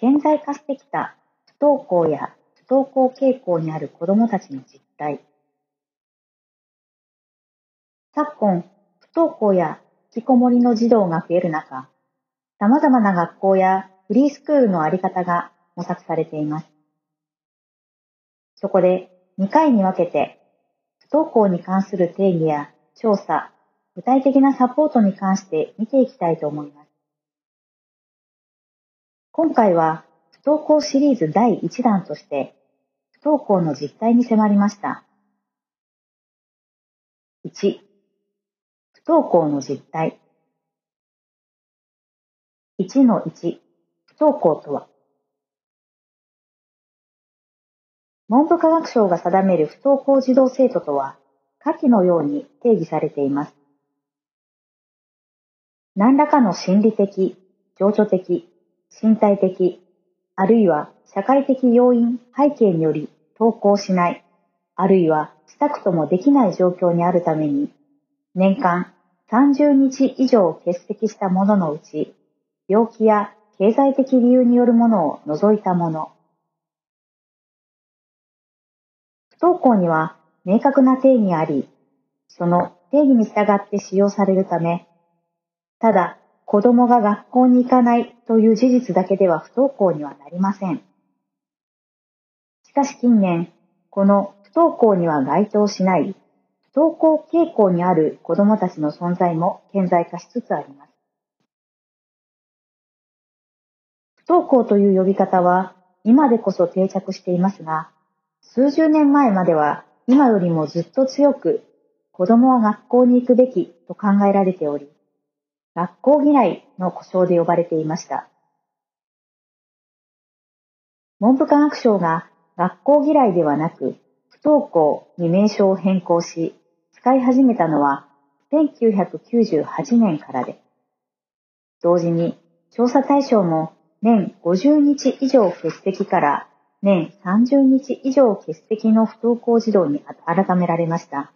顕在化してきた不登校や不登校傾向にある子どもたちの実態。昨今、不登校や引きこもりの児童が増える中、様々な学校やフリースクールのあり方が模索されています。そこで2回に分けて、不登校に関する定義や調査、具体的なサポートに関して見ていきたいと思います。今回は不登校シリーズ第1弾として、不登校の実態に迫りました。1、不登校の実態。1の1、不登校とは、文部科学省が定める不登校児童生徒とは、下記のように定義されています。何らかの心理的、情緒的、身体的、あるいは社会的要因、背景により登校しない、あるいはしたくともできない状況にあるために、年間30日以上欠席したもののうち、病気や経済的理由によるものを除いたもの。不登校には明確な定義あり、その定義に従って使用されるため、ただ子供が学校に行かないという事実だけでは不登校にはなりません。しかし近年、この不登校には該当しない不登校傾向にある子供たちの存在も顕在化しつつあります。不登校という呼び方は今でこそ定着していますが、数十年前までは今よりもずっと強く子供は学校に行くべきと考えられており、学校嫌いの呼称で呼ばれていました。文部科学省が学校嫌いではなく不登校に名称を変更し使い始めたのは1998年からで、同時に調査対象も年50日以上欠席から年30日以上欠席の不登校児童に改められました。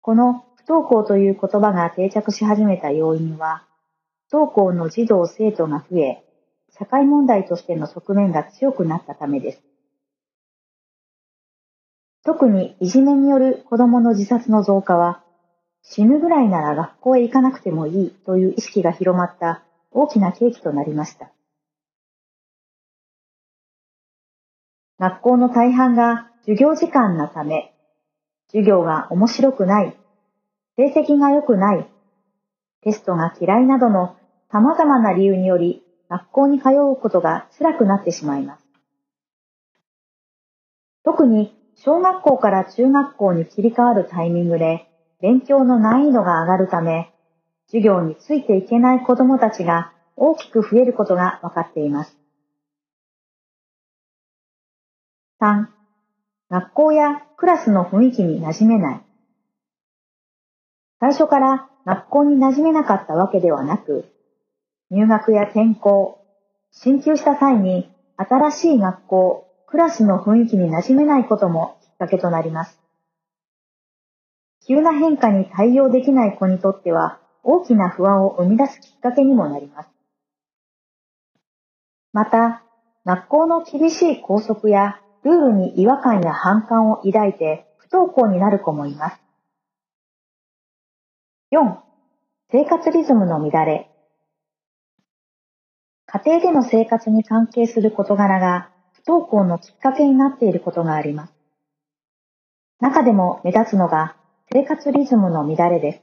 この不登校という言葉が定着し始めた要因は、不登校の児童生徒が増え、社会問題としての側面が強くなったためです。特にいじめによる子供の自殺の増加は、死ぬぐらいなら学校へ行かなくてもいいという意識が広まった大きな契機となりました。学校の大半が授業時間のため、授業が面白くない、成績が良くない、テストが嫌いなどの様々な理由により学校に通うことが辛くなってしまいます。特に小学校から中学校に切り替わるタイミングで勉強の難易度が上がるため、授業についていけない子供たちが大きく増えることが分かっています。3、学校やクラスの雰囲気に馴染めない。最初から学校に馴染めなかったわけではなく、入学や転校、進級した際に新しい学校、クラスの雰囲気に馴染めないこともきっかけとなります。急な変化に対応できない子にとっては大きな不安を生み出すきっかけにもなります。また、学校の厳しい校則やルールに違和感や反感を抱いて不登校になる子もいます。4. 生活リズムの乱れ。家庭での生活に関係する事柄が不登校のきっかけになっていることがあります。中でも目立つのが生活リズムの乱れです。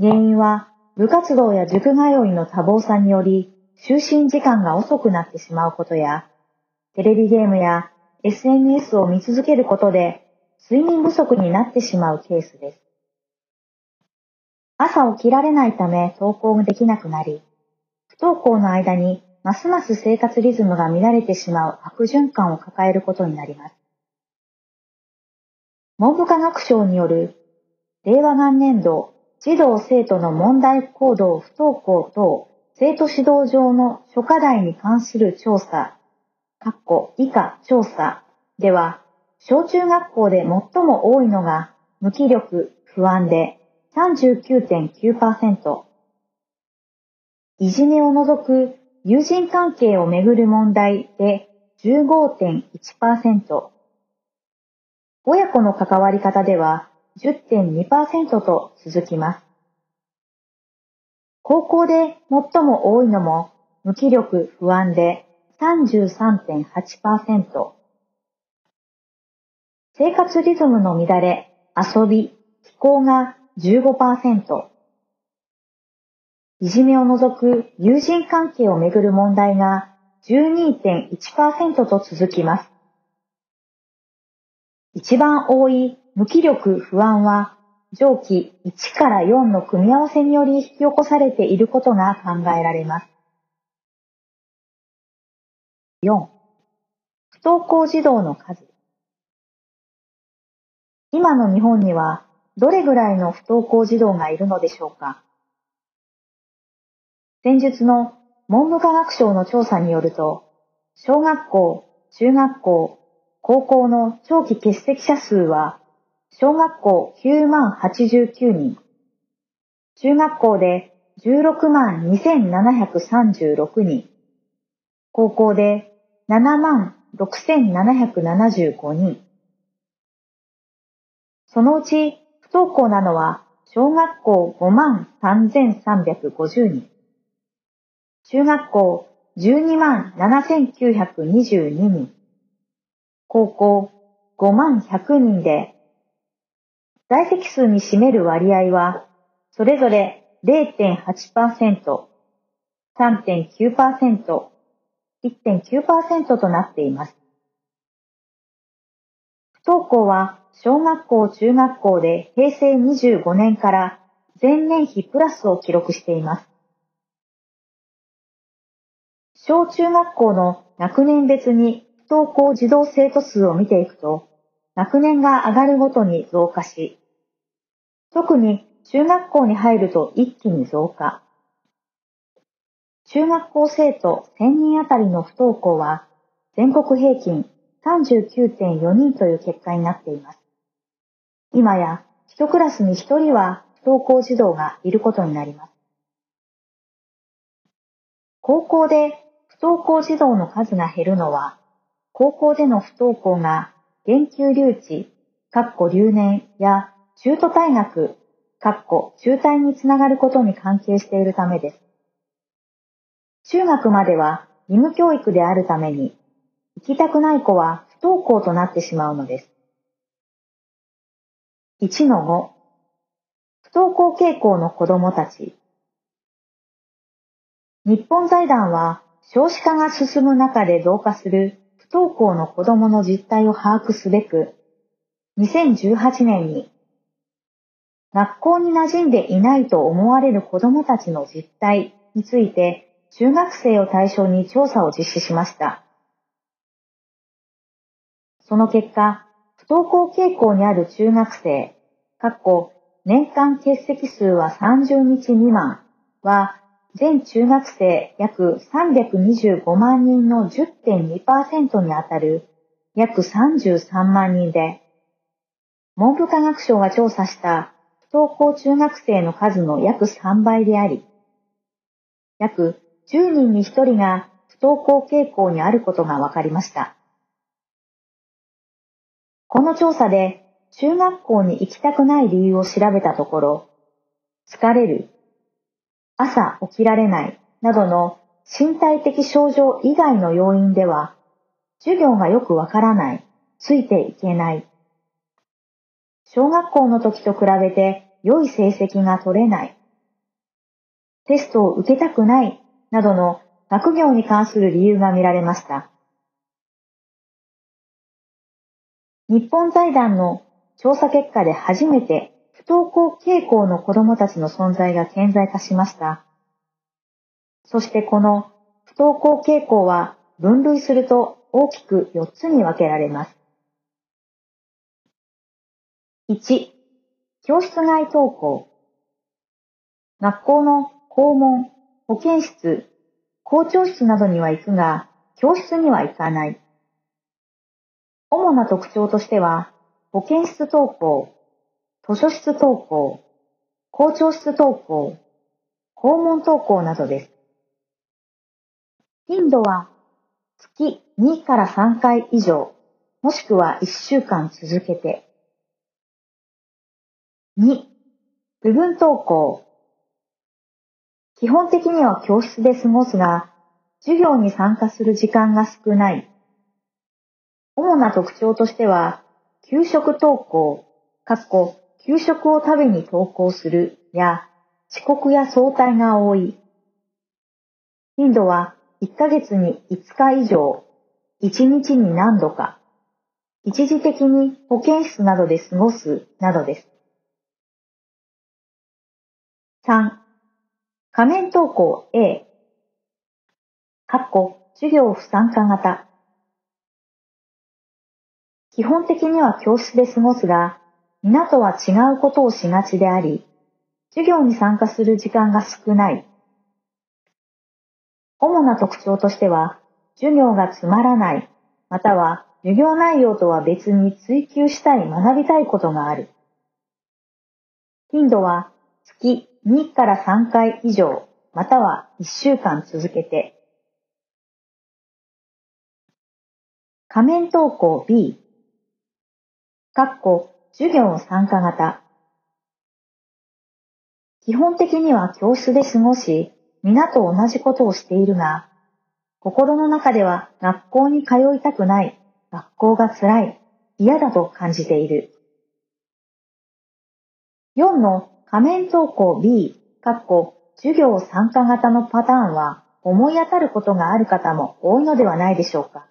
原因は部活動や塾通いの多忙さにより就寝時間が遅くなってしまうことやテレビゲームや SNS を見続けることで睡眠不足になってしまうケースです。朝起きられないため登校ができなくなり、不登校の間にますます生活リズムが乱れてしまう悪循環を抱えることになります。文部科学省による令和元年度児童生徒の問題行動不登校等生徒指導上の諸課題に関する調査括弧以下調査では、小中学校で最も多いのが無気力、不安で39.9%、いじめを除く友人関係をめぐる問題で15.1%、親子の関わり方では10.2%と続きます。高校で最も多いのも無気力不安で33.8%、生活リズムの乱れ、遊び、気候が15%、いじめを除く友人関係をめぐる問題が12.1%と続きます。一番多い無気力不安は上記1から4の組み合わせにより引き起こされていることが考えられます。4. 不登校児童の数今の日本にはどれぐらいの不登校児童がいるのでしょうか？先日の文部科学省の調査によると、小学校、中学校、高校の長期欠席者数は、小学校9万89人、中学校で16万2736人、高校で7万6775人。そのうち登校なのは小学校5万3350人、中学校12万7922人、高校5万100人で、在籍数に占める割合は、それぞれ0.8%、3.9%、1.9%となっています。不登校は小学校中学校で平成25年から前年比プラスを記録しています。小中学校の学年別に不登校児童生徒数を見ていくと、学年が上がるごとに増加し、特に中学校に入ると一気に増加。中学校生徒1000人あたりの不登校は全国平均39.4人という結果になっています。今や一クラスに一人は不登校児童がいることになります。高校で不登校児童の数が減るのは、高校での不登校が研究留置、括弧留年や中途退学、括弧中退につながることに関係しているためです。中学までは義務教育であるために、行きたくない子は不登校となってしまうのです。1の5、不登校傾向の子供たち。日本財団は少子化が進む中で増加する不登校の子供の実態を把握すべく、2018年に学校に馴染んでいないと思われる子供たちの実態について中学生を対象に調査を実施しました。その結果、不登校傾向にある中学生、かっこ年間欠席数は30日未満は全中学生約325万人の10.2%にあたる約33万人で、文部科学省が調査した不登校中学生の数の約3倍であり、約10人に1人が不登校傾向にあることが分かりました。この調査で中学校に行きたくない理由を調べたところ、疲れる、朝起きられないなどの身体的症状以外の要因では、授業がよくわからない、ついていけない、小学校の時と比べて良い成績が取れない、テストを受けたくないなどの学業に関する理由が見られました。日本財団の調査結果で初めて不登校傾向の子供たちの存在が顕在化しました。そしてこの不登校傾向は分類すると大きく4つに分けられます。1、教室外登校。学校の校門、保健室、校長室などには行くが、教室には行かない。主な特徴としては、保健室登校、図書室登校、校長室登校、校門登校などです。頻度は月2から3回以上、もしくは1週間続けて。2、部分登校。基本的には教室で過ごすが、授業に参加する時間が少ない。主な特徴としては、給食登校、かっこ給食を食べに登校するや、遅刻や早退が多い。頻度は1ヶ月に5日以上、1日に何度か、一時的に保健室などで過ごすなどです。3. 仮面登校 A かっこ授業不参加型基本的には教室で過ごすが、皆とは違うことをしがちであり、授業に参加する時間が少ない。主な特徴としては、授業がつまらない、または授業内容とは別に追求したい学びたいことがある。頻度は月2から3回以上、または1週間続けて。仮面投稿 B、かっこ授業参加型。基本的には教室で過ごし、皆と同じことをしているが、心の中では学校に通いたくない、学校が辛い、嫌だと感じている。4の仮面投稿 B、かっこ授業参加型のパターンは思い当たることがある方も多いのではないでしょうか。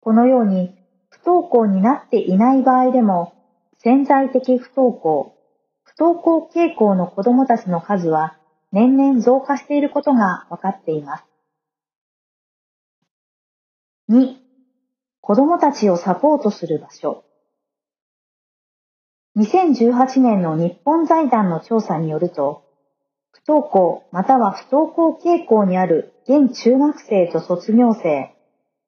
このように不登校になっていない場合でも潜在的不登校、不登校傾向の子供たちの数は年々増加していることが分かっています。2、子供たちをサポートする場所。2018年の日本財団の調査によると、不登校または不登校傾向にある現中学生と卒業生、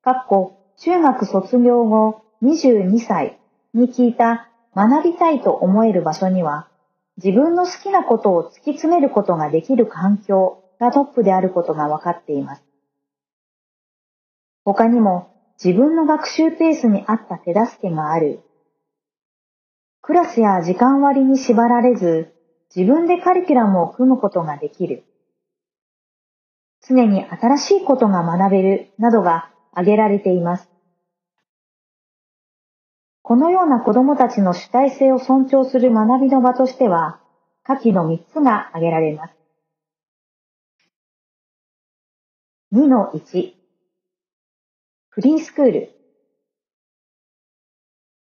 かっこ中学卒業後22歳に聞いた学びたいと思える場所には自分の好きなことを突き詰めることができる環境がトップであることが分かっています。他にも自分の学習ペースに合った手助けがある。クラスや時間割に縛られず自分でカリキュラムを組むことができる。常に新しいことが学べるなどが挙げられています。このような子供たちの主体性を尊重する学びの場としては、下記の3つが挙げられます。2-1フリースクール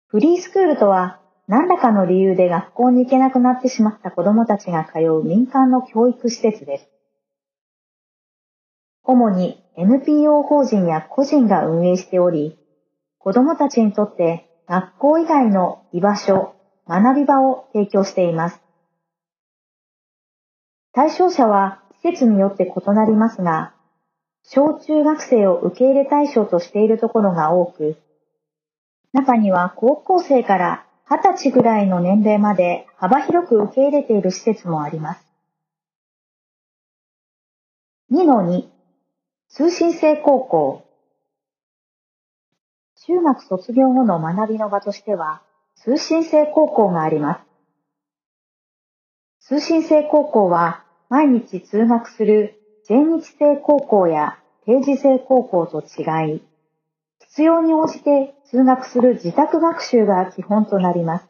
フリースクールとは、何らかの理由で学校に行けなくなってしまった子供たちが通う民間の教育施設です。主に NPO 法人や個人が運営しており、子供たちにとって学校以外の居場所、学び場を提供しています。対象者は施設によって異なりますが、小中学生を受け入れ対象としているところが多く、中には高校生から20歳ぐらいの年齢まで幅広く受け入れている施設もあります。2-2通信制高校中学卒業後の学びの場としては、通信制高校があります。通信制高校は、毎日通学する全日制高校や定時制高校と違い、必要に応じて通学する自宅学習が基本となります。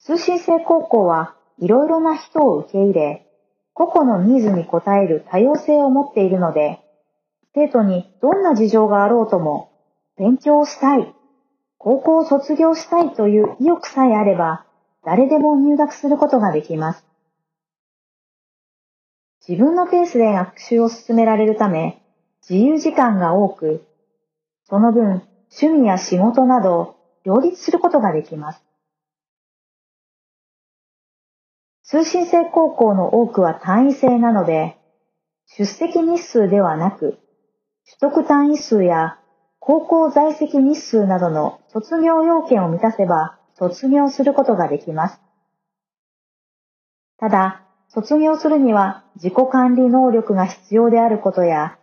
通信制高校はいろいろな人を受け入れ、個々のニーズに応える多様性を持っているので、生徒にどんな事情があろうとも、勉強したい、高校を卒業したいという意欲さえあれば、誰でも入学することができます。自分のペースで学習を進められるため、自由時間が多く、その分、趣味や仕事など、両立することができます。通信制高校の多くは単位制なので、出席日数ではなく、取得単位数や高校在籍日数などの卒業要件を満たせば卒業することができます。ただ、卒業するには自己管理能力が必要であることや、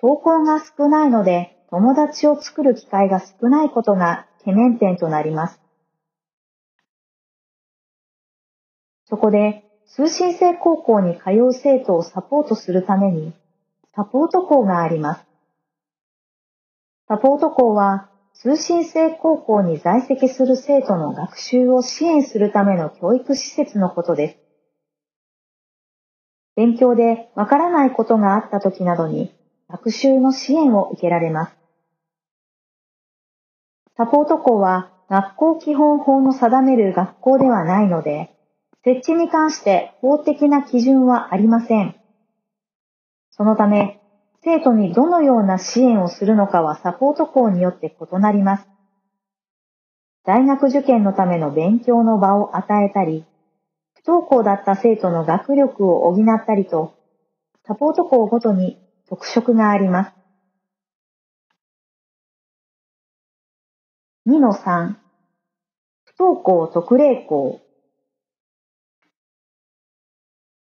投稿が少ないので友達を作る機会が少ないことが懸念点となります。そこで、通信制高校に通う生徒をサポートするために、サポート校があります。サポート校は、通信制高校に在籍する生徒の学習を支援するための教育施設のことです。勉強でわからないことがあった時などに学習の支援を受けられます。サポート校は学校基本法の定める学校ではないので、設置に関して法的な基準はありません。そのため、生徒にどのような支援をするのかはサポート校によって異なります。大学受験のための勉強の場を与えたり、不登校だった生徒の学力を補ったりと、サポート校ごとに特色があります。2-3不登校特例校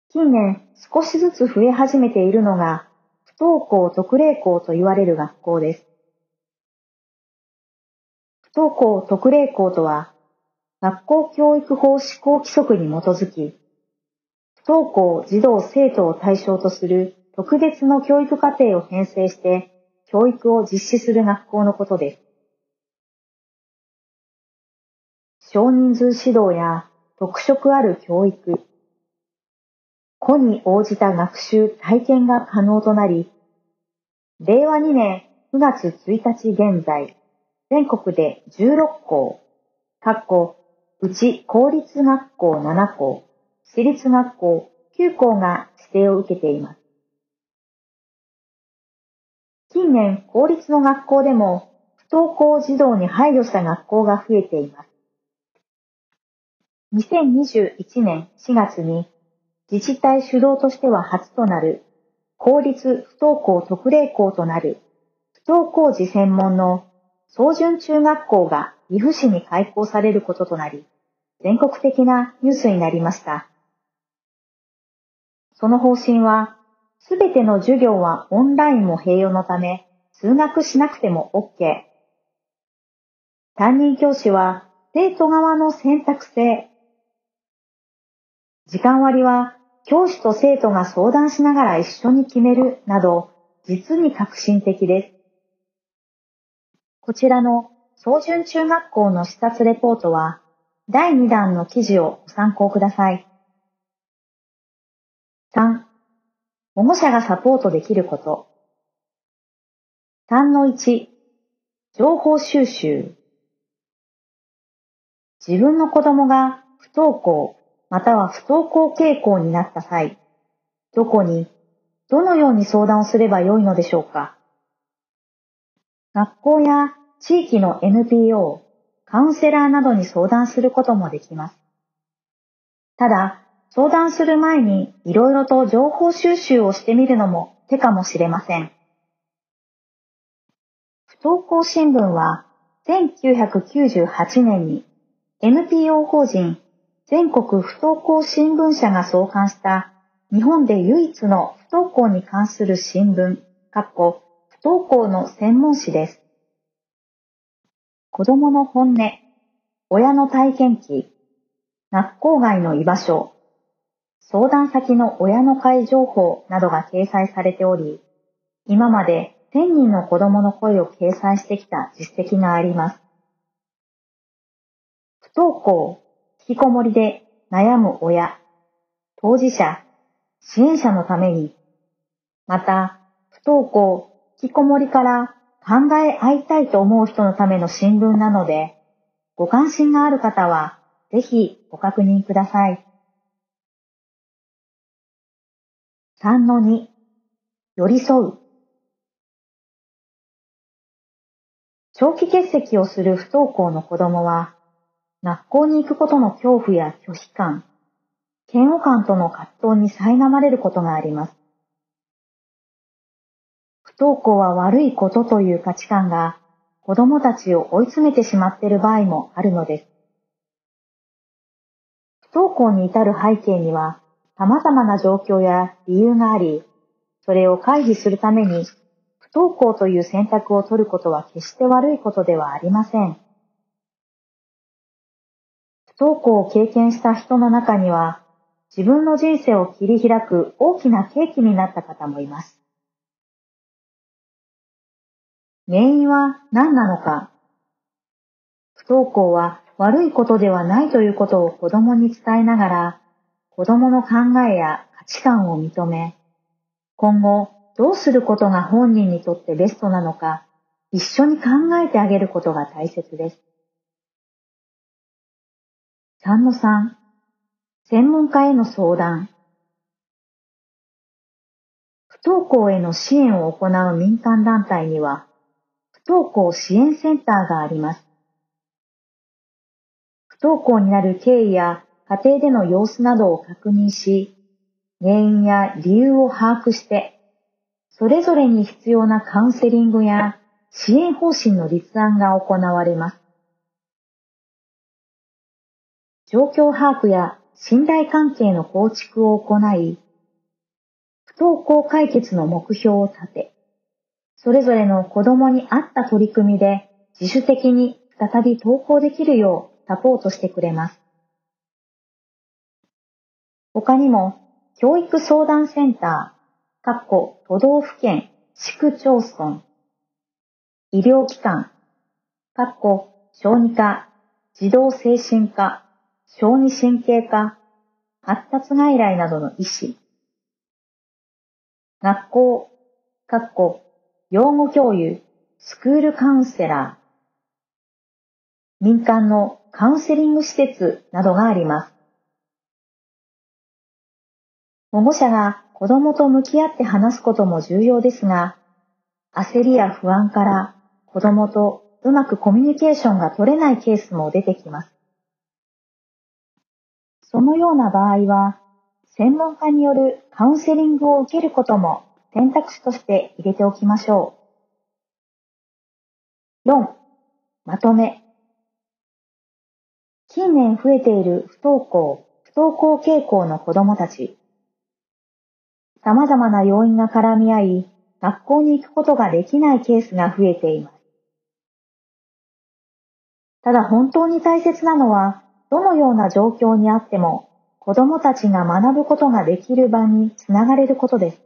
近年少しずつ増え始めているのが不登校特例校と言われる学校です。不登校特例校とは学校教育法施行規則に基づき、不登校児童生徒を対象とする特別の教育課程を編成して教育を実施する学校のことです。少人数指導や特色ある教育、個に応じた学習体験が可能となり、令和2年9月1日現在、全国で16校、括弧うち公立学校7校、私立学校9校が指定を受けています。近年、公立の学校でも不登校児童に配慮した学校が増えています。2021年4月に自治体主導としては初となる公立不登校特例校となる不登校児専門の総順中学校が岐阜市に開校されることとなり、全国的なニュースになりました。その方針は、すべての授業はオンラインも併用のため、通学しなくても OK。担任教師は生徒側の選択制。時間割は教師と生徒が相談しながら一緒に決めるなど、実に革新的です。こちらの総順中学校の視察レポートは、第2弾の記事をご参考ください。3. 保護者がサポートできること。3-1情報収集。自分の子供が不登校または不登校傾向になった際、どこに、どのように相談をすればよいのでしょうか？学校や地域の NPO、カウンセラーなどに相談することもできます。ただ、相談する前にいろいろと情報収集をしてみるのも手かもしれません。不登校新聞は1998年に NPO 法人全国不登校新聞社が創刊した日本で唯一の不登校に関する新聞、不登校の専門誌です。子供の本音、親の体験記、学校外の居場所、相談先の親の会情報などが掲載されており、今まで1000人の子供の声を掲載してきた実績があります。不登校、引きこもりで悩む親、当事者、支援者のために、また、不登校、引きこもりから考え合いたいと思う人のための新聞なので、ご関心がある方は、ぜひご確認ください。3-2寄り添う長期欠席をする不登校の子供は、学校に行くことの恐怖や拒否感、嫌悪感との葛藤に苛まれることがあります。不登校は悪いことという価値観が子供たちを追い詰めてしまっている場合もあるのです。不登校に至る背景には様々な状況や理由があり、それを回避するために不登校という選択を取ることは決して悪いことではありません。不登校を経験した人の中には、自分の人生を切り開く大きな契機になった方もいます。原因は何なのか不登校は悪いことではないということを子供に伝えながら、子供の考えや価値観を認め、今後どうすることが本人にとってベストなのか、一緒に考えてあげることが大切です。3の3、専門家への相談。不登校への支援を行う民間団体には、不登校支援センターがあります。不登校になる経緯や家庭での様子などを確認し、原因や理由を把握して、それぞれに必要なカウンセリングや支援方針の立案が行われます。状況把握や信頼関係の構築を行い、不登校解決の目標を立て、それぞれの子供に合った取り組みで自主的に再び登校できるようサポートしてくれます。他にも、教育相談センター、各個都道府県、市区町村、医療機関、各個小児科、児童精神科、小児神経科、発達外来などの医師、学校、各個養護教諭、スクールカウンセラー、民間のカウンセリング施設などがあります。保護者が子供と向き合って話すことも重要ですが、焦りや不安から子供とうまくコミュニケーションが取れないケースも出てきます。そのような場合は、専門家によるカウンセリングを受けることも選択肢として入れておきましょう。4. まとめ。近年増えている不登校、不登校傾向の子供たち。様々な要因が絡み合い、学校に行くことができないケースが増えています。ただ本当に大切なのは、どのような状況にあっても、子供たちが学ぶことができる場につながれることです。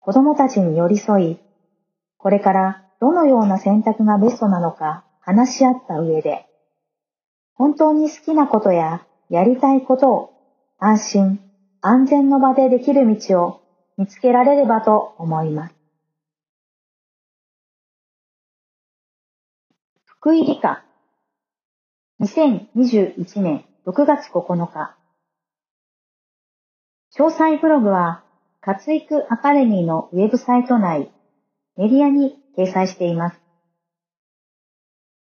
子供たちに寄り添い、これからどのような選択がベストなのか話し合った上で、本当に好きなことややりたいことを安心、安全の場でできる道を見つけられればと思います。福井理科2021年6月9日詳細ブログは活育アカデミーのウェブサイト内メディアに掲載しています。